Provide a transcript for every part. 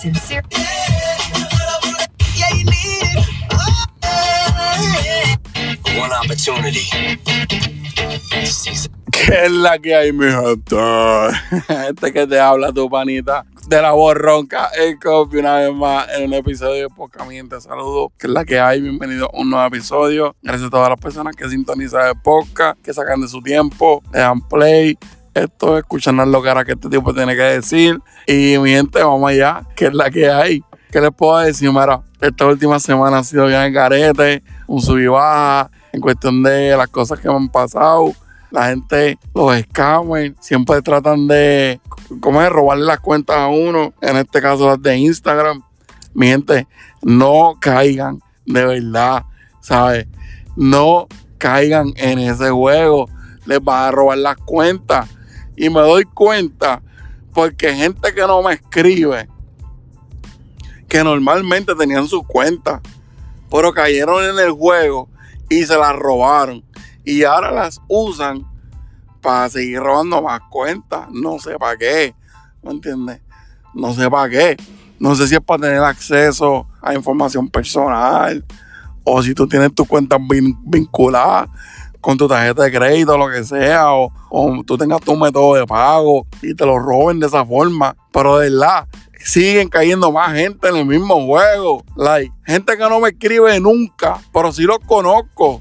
Sincere. One opportunity. ¿Qué es la que hay, mi gente? Este que te habla tu panita de la voz ronca, el copy una vez más en un episodio de Poca Miente. Saludos, ¿qué es la que hay? Bienvenido a un nuevo episodio. Gracias a todas las personas que sintonizan el podcast, que sacan de su tiempo, le dan play. Esto, escuchan lo que ahora que este tipo tiene que decir. Y mi gente, vamos allá. ¿Qué es la que hay? ¿Qué les puedo decir? Mira, esta última semana ha sido bien en carete, un sub y baja, en cuestión de las cosas que me han pasado. La gente, los scammers, siempre tratan de, ¿cómo es? Robarle las cuentas a uno. En este caso, las de Instagram. Mi gente, no caigan, de verdad, ¿sabes? No caigan en ese juego. Les van a robar las cuentas. Y me doy cuenta porque gente que no me escribe, que normalmente tenían sus cuentas, pero cayeron en el juego y se las robaron. Y ahora las usan para seguir robando más cuentas. No sé para qué. ¿Me entiendes? No sé para qué. No sé si es para tener acceso a información personal o si tú tienes tus cuentas vin- con tu tarjeta de crédito, lo que sea, o, o tú tengas tu método de pago y te lo roben de esa forma. Pero de verdad, siguen cayendo más gente en el mismo juego. Like, gente que no me escribe nunca, pero sí los conozco.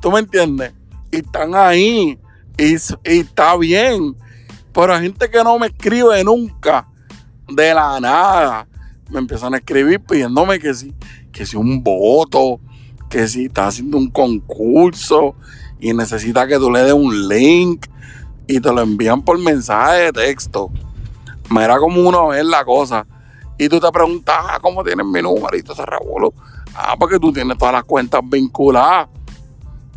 ¿Tú me entiendes? Y están ahí. Y, y está bien. Pero gente que no me escribe nunca. De la nada. Me empiezan a escribir pidiéndome que si, que si un voto, que si está haciendo un concurso y necesita que tú le des un link y te lo envían por mensaje de texto. Mira como uno ve la cosa. Y tú te preguntas, ah, ¿cómo tienes mi número? Y tú se revoló. Ah, porque tú tienes todas las cuentas vinculadas.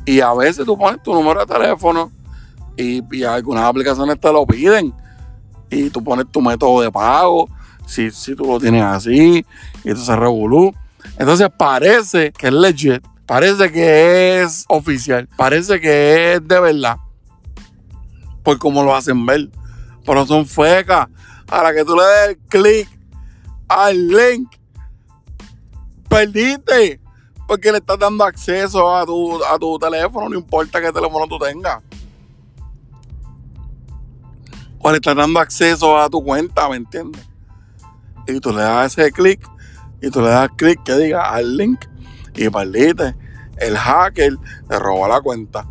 Y a veces tú pones tu número de teléfono y, y algunas aplicaciones te lo piden. Y tú pones tu método de pago, si, si tú lo tienes así, y tú se revolú. Entonces parece que es legit, parece que es oficial, parece que es de verdad. Por cómo lo hacen ver. Pero son fecas. Ahora que tú le des clic al link, perdiste. Porque le estás dando acceso a tu, a tu teléfono, no importa qué teléfono tú tengas. O le estás dando acceso a tu cuenta, ¿me entiendes? Y tú le das ese clic y tú le das clic que diga al link y perdiste. El hacker te robó la cuenta.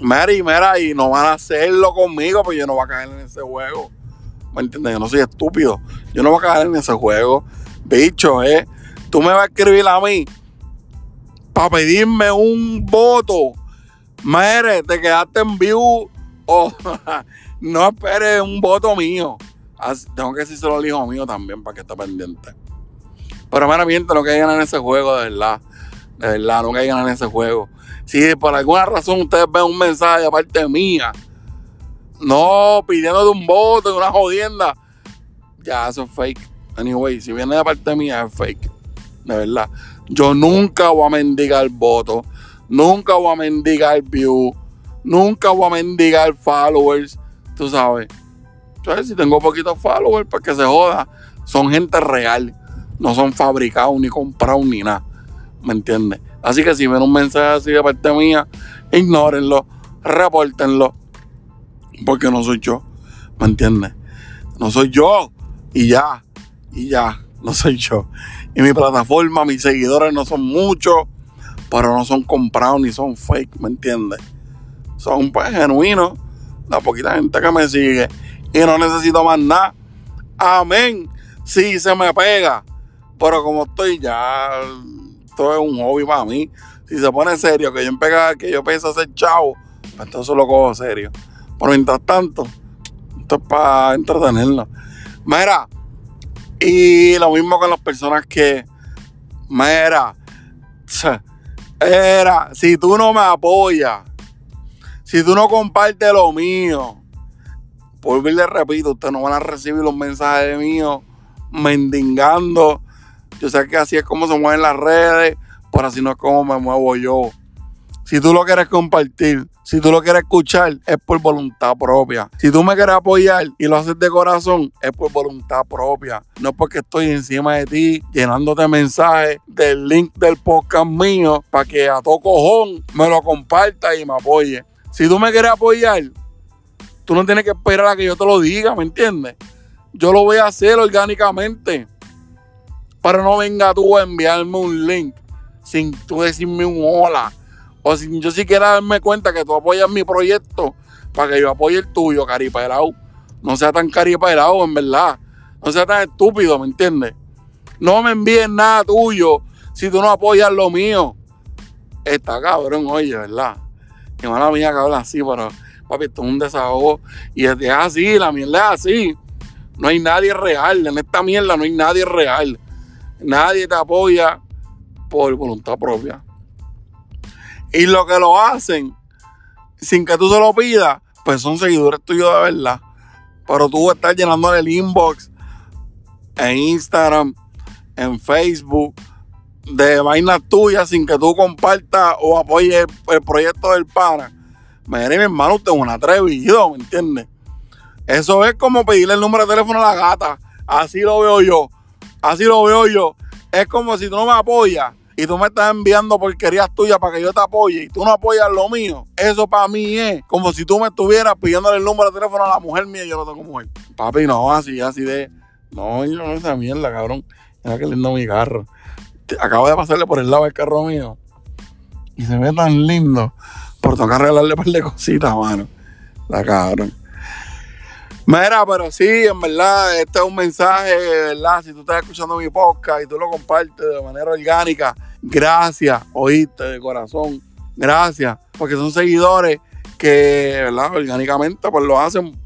Mira, y mira, y no van a hacerlo conmigo, pues yo no voy a caer en ese juego. ¿Me entiendes? Yo no soy estúpido. Yo no voy a caer en ese juego. Bicho, ¿eh? Tú me vas a escribir a mí para pedirme un voto. Mire, te quedaste en view o no esperes un voto mío. Así- Tengo que decírselo al hijo mío también para que esté pendiente. Pero mira, miente, no caigan en ese juego, de verdad. De verdad, no caigan en ese juego. Si por alguna razón ustedes ven un mensaje de parte mía, no pidiendo de un voto, de una jodienda, ya eso es fake. Anyway, si viene de parte mía, es fake. De verdad. Yo nunca voy a mendigar voto, nunca voy a mendigar view, nunca voy a mendigar followers, tú sabes. Entonces, si tengo poquitos followers, pues que se joda. Son gente real, no son fabricados ni comprados ni nada. ¿Me entiendes? Así que si ven un mensaje así de parte mía, ignórenlo, repórtenlo, porque no soy yo. ¿Me entiendes? No soy yo. Y ya, y ya, no soy yo. Y mi plataforma, mis seguidores no son muchos, pero no son comprados ni son fake, ¿me entiendes? Son pues genuinos, la poquita gente que me sigue. Y no necesito más nada. Amén. Sí, se me pega. Pero como estoy ya, esto es un hobby para mí. Si se pone serio, que yo empecé, que yo pienso hacer chavo, pues entonces lo cojo serio. Pero mientras tanto, esto es para entretenerlo. Mira, y lo mismo con las personas que, mira, era, si tú no me apoyas, si tú no compartes lo mío, por le repito, ustedes no van a recibir los mensajes míos mendigando. Yo sé que así es como se mueven las redes, pero así no es como me muevo yo. Si tú lo quieres compartir, si tú lo quieres escuchar, es por voluntad propia. Si tú me quieres apoyar y lo haces de corazón, es por voluntad propia. No es porque estoy encima de ti llenándote mensajes del link del podcast mío para que a todo cojón me lo comparta y me apoye. Si tú me quieres apoyar, tú no tienes que esperar a que yo te lo diga, ¿me entiendes? Yo lo voy a hacer orgánicamente. Pero no venga tú a enviarme un link sin tú decirme un hola o si yo siquiera darme cuenta que tú apoyas mi proyecto para que yo apoye el tuyo, caripelao. No sea tan caripelao, en verdad. No sea tan estúpido, ¿me entiendes? No me envíes nada tuyo si tú no apoyas lo mío. Está cabrón, oye, ¿verdad? Mi mala mía que habla así, pero papi, esto es un desahogo. Y es así, la mierda es así. No hay nadie real. En esta mierda no hay nadie real. Nadie te apoya por voluntad propia. Y lo que lo hacen sin que tú se lo pidas, pues son seguidores tuyos de verdad. Pero tú estás llenando el inbox en Instagram, en Facebook, de vainas tuyas sin que tú compartas o apoyes el, proyecto del pana. Mire, mi hermano, usted es un atrevido, ¿me entiendes? Eso es como pedirle el número de teléfono a la gata. Así lo veo yo. Así lo veo yo. Es como si tú no me apoyas y tú me estás enviando porquerías tuyas para que yo te apoye y tú no apoyas lo mío, eso para mí es como si tú me estuvieras pidiéndole el número de teléfono a la mujer mía y yo no tengo mujer. Papi, no, así, así de. No, yo no esa mierda, cabrón. Mira qué lindo mi carro. Acabo de pasarle por el lado del carro mío y se ve tan lindo. Por tocar arreglarle un par de cositas, mano. La cabrón. Mira, pero sí, en verdad, este es un mensaje, ¿verdad? Si tú estás escuchando mi podcast y tú lo compartes de manera orgánica, gracias, oíste, de corazón, gracias, porque son seguidores que, ¿verdad? Orgánicamente, pues lo hacen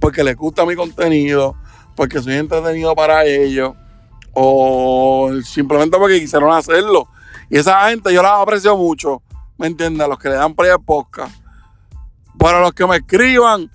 porque les gusta mi contenido, porque soy entretenido para ellos, o simplemente porque quisieron hacerlo. Y esa gente yo la aprecio mucho, ¿me entiendes? Los que le dan play al podcast. Para los que me escriban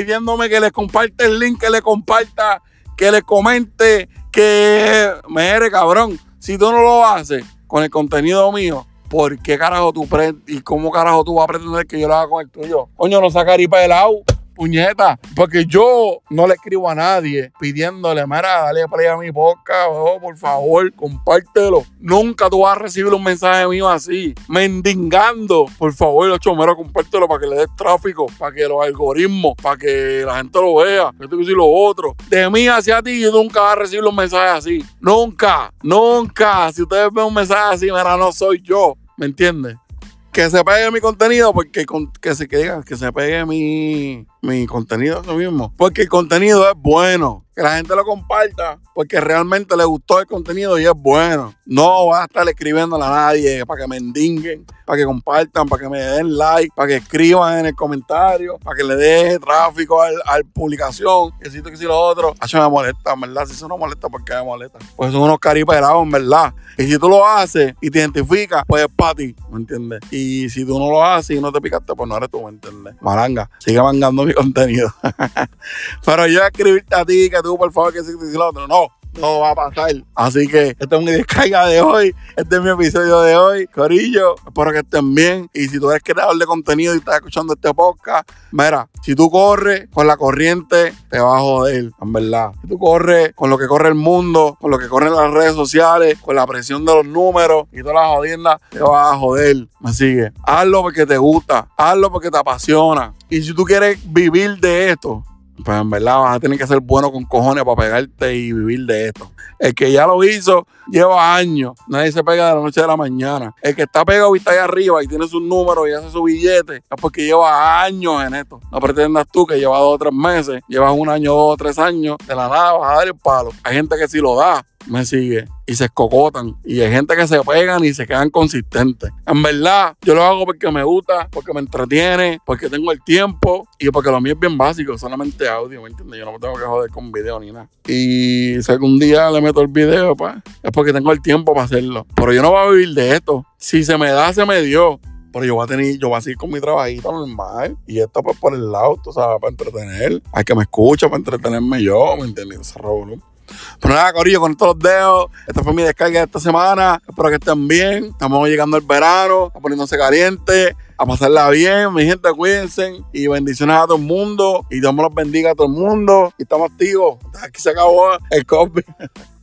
pidiéndome que les comparte el link, que le comparta, que le comente, que me eres cabrón. Si tú no lo haces con el contenido mío, ¿por qué carajo tú y cómo carajo tú vas a pretender que yo lo haga con el tuyo? Coño, no sacar para el lado puñeta, porque yo no le escribo a nadie pidiéndole, mira, dale play a mi podcast, oh, por favor, compártelo. Nunca tú vas a recibir un mensaje mío así, mendigando. Por favor, mira, compártelo para que le des tráfico, para que los algoritmos, para que la gente lo vea, esto y lo otro. De mí hacia ti, yo nunca vas a recibir un mensaje así. Nunca, nunca. Si ustedes ven un mensaje así, mira, no soy yo. ¿Me entiendes? que se pegue mi contenido, porque que se que que se pegue mi, mi contenido eso mismo. Porque el contenido es bueno. Que la gente lo comparta porque realmente le gustó el contenido y es bueno. No va a estar escribiéndole a nadie para que me endinguen, para que compartan, para que me den like, para que escriban en el comentario, para que le dé tráfico al, al publicación, que si que si lo otro. Eso me molesta, ¿verdad? Si eso no molesta, ¿por qué me molesta? Pues son unos cariperados, en verdad. Y si tú lo haces y te identificas, pues es para ti, ¿me entiendes? Y si tú no lo haces y no te picaste, pues no eres tú, ¿me entiendes? Maranga, sigue mangando contenido. Pero yo escribirte a ti que tú, por favor, que si, si lo otro, no no va a pasar. Así que este es mi descarga de hoy. Este es mi episodio de hoy. Corillo, espero que estén bien. Y si tú eres creador de contenido y estás escuchando este podcast, mira, si tú corres con la corriente, te vas a joder, en verdad. Si tú corres con lo que corre el mundo, con lo que corren las redes sociales, con la presión de los números y todas las jodiendas, te vas a joder. Me sigue. Hazlo porque te gusta. Hazlo porque te apasiona. Y si tú quieres vivir de esto, pues en verdad vas a tener que ser bueno con cojones para pegarte y vivir de esto. El que ya lo hizo lleva años. Nadie se pega de la noche a la mañana. El que está pegado y está ahí arriba y tiene sus números y hace su billete es porque lleva años en esto. No pretendas tú que llevas dos o tres meses, llevas un año, dos o tres años, de la nada vas a dar el palo. Hay gente que sí lo da, me sigue y se escocotan. Y hay gente que se pegan y se quedan consistentes. En verdad, yo lo hago porque me gusta, porque me entretiene, porque tengo el tiempo y porque lo mío es bien básico, solamente audio, ¿me entiendes? Yo no me tengo que joder con video ni nada. Y si algún día le meto el video, pues, es porque tengo el tiempo para hacerlo. Pero yo no voy a vivir de esto. Si se me da, se me dio. Pero yo voy a tener, yo voy a seguir con mi trabajito normal. Y esto pues por el lado, o sea, para entretener. Hay que me escucha, para entretenerme yo, ¿me entiendes? Se robó. Pero nada, Corillo, con todos los dedos. Esta fue mi descarga de esta semana. Espero que estén bien. Estamos llegando al verano, está poniéndose caliente, a pasarla bien. Mi gente, cuídense. Y bendiciones a todo el mundo. Y Dios me los bendiga a todo el mundo. Y estamos activos. Aquí se acabó el COVID.